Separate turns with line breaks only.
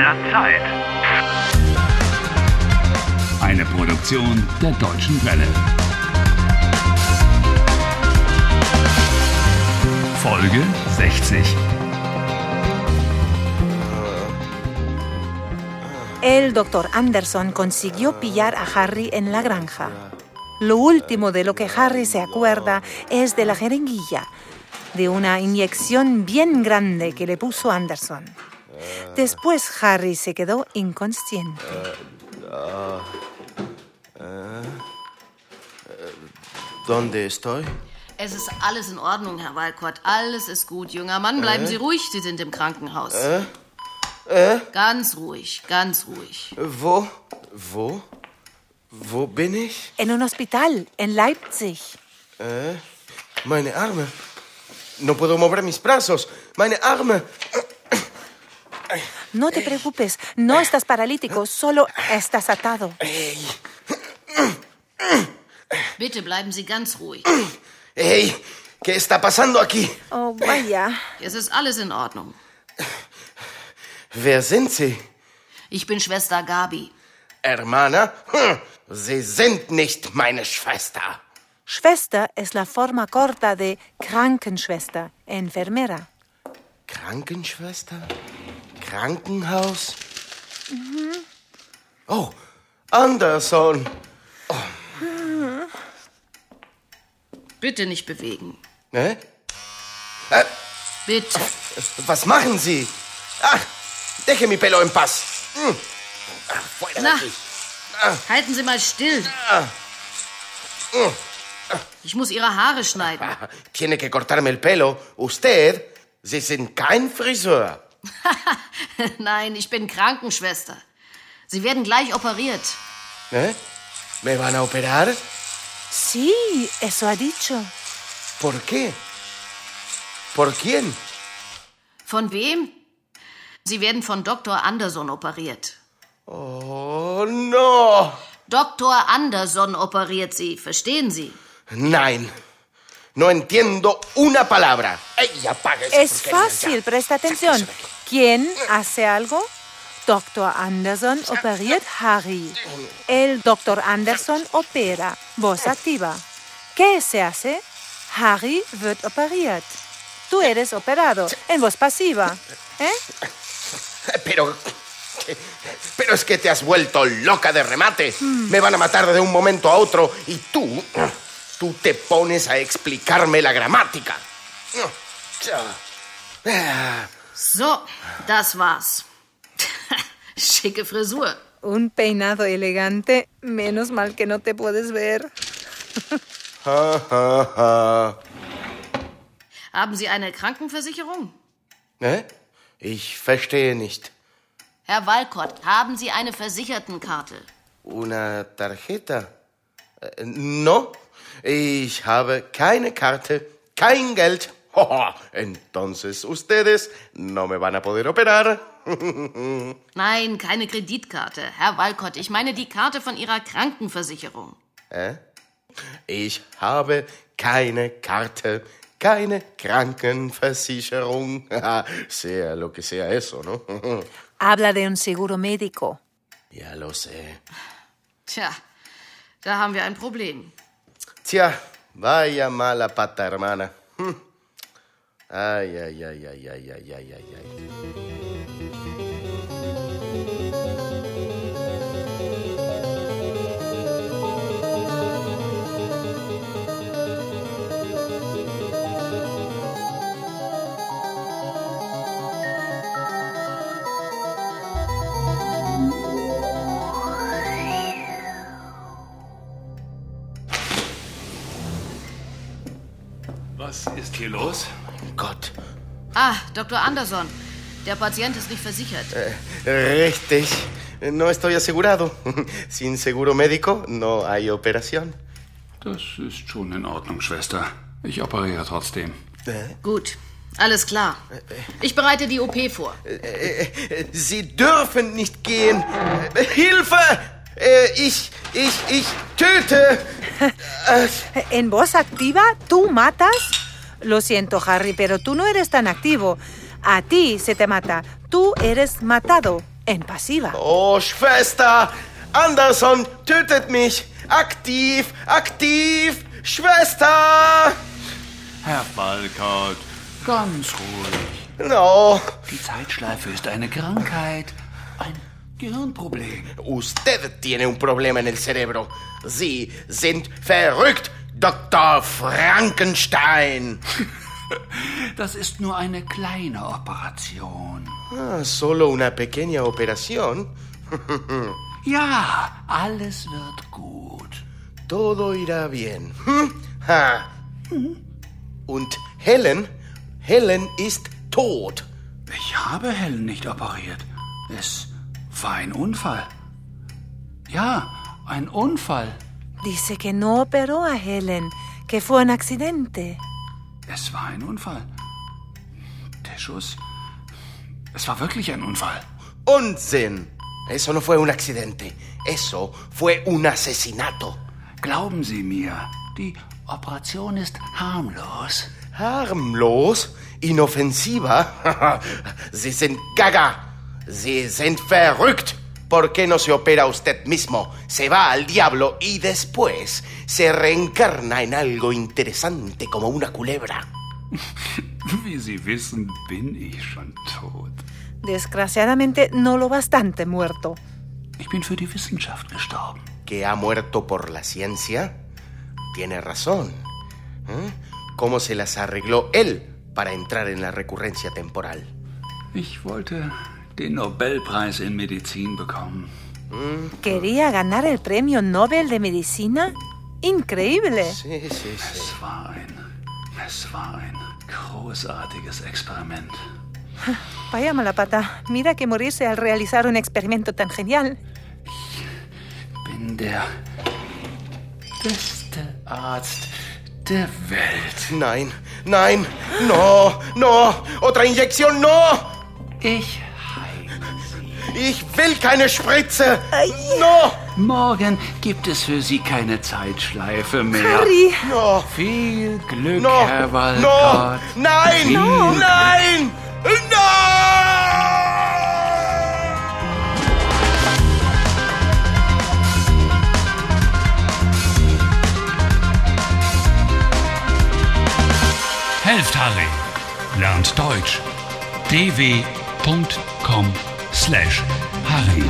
der Zeit.
Eine Produktion der Deutschen Welle. Folge 60.
El doctor Anderson consiguió pillar a Harry en la granja. Lo último de lo que Harry se acuerda es de la jeringuilla, de una inyección bien grande que le puso Anderson. Después Harry se quedó inconsciente.
¿Dónde estoy?
Es ist alles in Ordnung, Herr Walcott. Alles ist gut, junger Mann. Bleiben Sie ruhig, Sie sind im Krankenhaus. Ganz ruhig, ganz ruhig.
Wo? Wo? Wo bin ich?
En un hospital, en Leipzig.
Meine Arme. No puedo mover mis brazos. Meine Arme.
No te preocupes, no estás paralítico, solo estás atado.
Ey,
Bitte bleiben Sie ganz ruhig.
ey, ¿qué está pasando aquí?
Oh, vaya.
Es ist alles in Ordnung.
Wer sind Sie?
Ich bin Schwester Gabi.
Hermana? Hm, Sie sind nicht meine Schwester.
Schwester es la forma corta de Krankenschwester, enfermera.
Krankenschwester? Krankenhaus? Oh, Anderson.
Bitte nicht bewegen.
Ne? Äh,
Bitte.
was machen Sie? Ah, deje mi pelo en paz. Hm. Ah, de
Na.
aquí.
Halten Sie mal still. Ich muss Ihre Haare schneiden.
Ah, Tiene que cortarme el pelo. Usted, Sie sind kein Friseur.
Nein, ich bin Krankenschwester. Sie werden gleich operiert.
¿Eh? ¿Me van a operar?
Sí, eso ha dicho.
¿Por qué? ¿Por quién?
Von wem? Sie werden von Dr. Anderson operiert.
Oh, no.
Dr. Anderson operiert Sie, verstehen Sie?
Nein. No entiendo una palabra. ¡Ey, apague esa
Es fácil,
ya!
presta atención. ¿Quién hace algo? Dr. Anderson operiert Harry. El Dr. Anderson opera. Voz activa. ¿Qué se hace? Harry wird operiert. Tú eres operado en voz pasiva. ¿Eh?
Pero. Pero es que te has vuelto loca de remate. Me van a matar de un momento a otro y tú. Tú te pones a explicarme la gramática.
So, das war's. Schicke Frisur.
Un peinado elegante. Menos mal que no te puedes ver.
ha, ha, ha.
Haben Sie eine Krankenversicherung?
Ne? Ich verstehe nicht.
Herr Walcott, haben Sie eine Versichertenkarte?
Una tarjeta? Äh, No, ich habe keine Karte, kein Geld. Entonces ustedes no me van a poder operar.
Nein, keine Kreditkarte. Herr Walcott, ich meine die Karte von Ihrer Krankenversicherung.
Ich habe keine Karte, keine Krankenversicherung. sea lo que sea eso, ¿no?
Habla de un seguro médico.
ya lo sé.
Tja, da haben wir ein Problem.
Tja, vaya mala pata, hermana. Hm. Ay, ay, ay, ay, ay, ay, ay, ay, ay.
Hier los?
Gott,
Ah, Dr. Anderson, der Patient ist nicht versichert.
richtig. No estoy asegurado. Sin seguro médico no hay operación.
Das ist schon in Ordnung, Schwester. Ich operiere trotzdem.
Gut, alles klar. Ich bereite die OP vor.
Sie dürfen nicht gehen. Hilfe! Äh, Ich, ich, ich töte.
¿En voz activa? ¿Tú matas? Lo siento, Harry, pero tú no eres tan activo. A ti se te mata. Tú eres matado. en pasiva.
Oh, Schwester! Anderson tötet mich! Aktiv! Aktiv! Schwester!
Herr Walcott, ganz ruhig.
No,
Die Zeitschleife ist eine Krankheit, ein Gehirnproblem.
usted tiene un problema en el cerebro. Sie sind verrückt, Dr. Frankenstein.
Das ist nur eine kleine Operation.
Ah, solo una pequeña operación.
Ja, alles wird gut.
Todo irá bien. Hm? Ha. Und Helen? Helen ist tot.
Ich habe Helen nicht operiert. Es war ein Unfall. Ja, ein Unfall.
Dice que no operó a Helen, que fue un accidente.
Es war ein Unfall. Der Schuss. Es war wirklich ein Unfall.
Unsinn. Eso no fue un accidente. Eso fue un asesinato.
Glauben Sie mir, die Operation ist harmlos.
Harmlos, inofensiva. Sie sind gaga. Sie sind verrückt. ¿Por qué no se opera usted mismo? Se va al diablo y después se reencarna en algo interesante como una culebra.
Wie Sie wissen, bin ich schon tot.
Desgraciadamente, no lo bastante muerto.
Ich bin für die Wissenschaft gestorben.
¿Que ha muerto por la ciencia? Tiene razón. ¿Eh? ¿Cómo se las arregló él para entrar en la recurrencia temporal?
Ich wollte den Nobelpreis in Medizin bekommen.
¿Quería ganar el premio Nobel de Medicina? Increíble.
Sí, sí, sí.
Es war ein, es war ein großartiges Experiment.
Vaya mala pata. Mira que morirse al realizar un experimento tan genial.
Bin der beste Arzt der Welt.
Nein, nein, no, no, otra inyección, no.
Ich.
Ich will keine Spritze. No,
Morgen gibt es für Sie keine Zeitschleife mehr.
Harry,
no,
Viel Glück,
no,
Herr
no,
Walcott.
nein,
Viel Glück.
nein, no.
Helft Harry. Lernt Deutsch. dw.com/harry.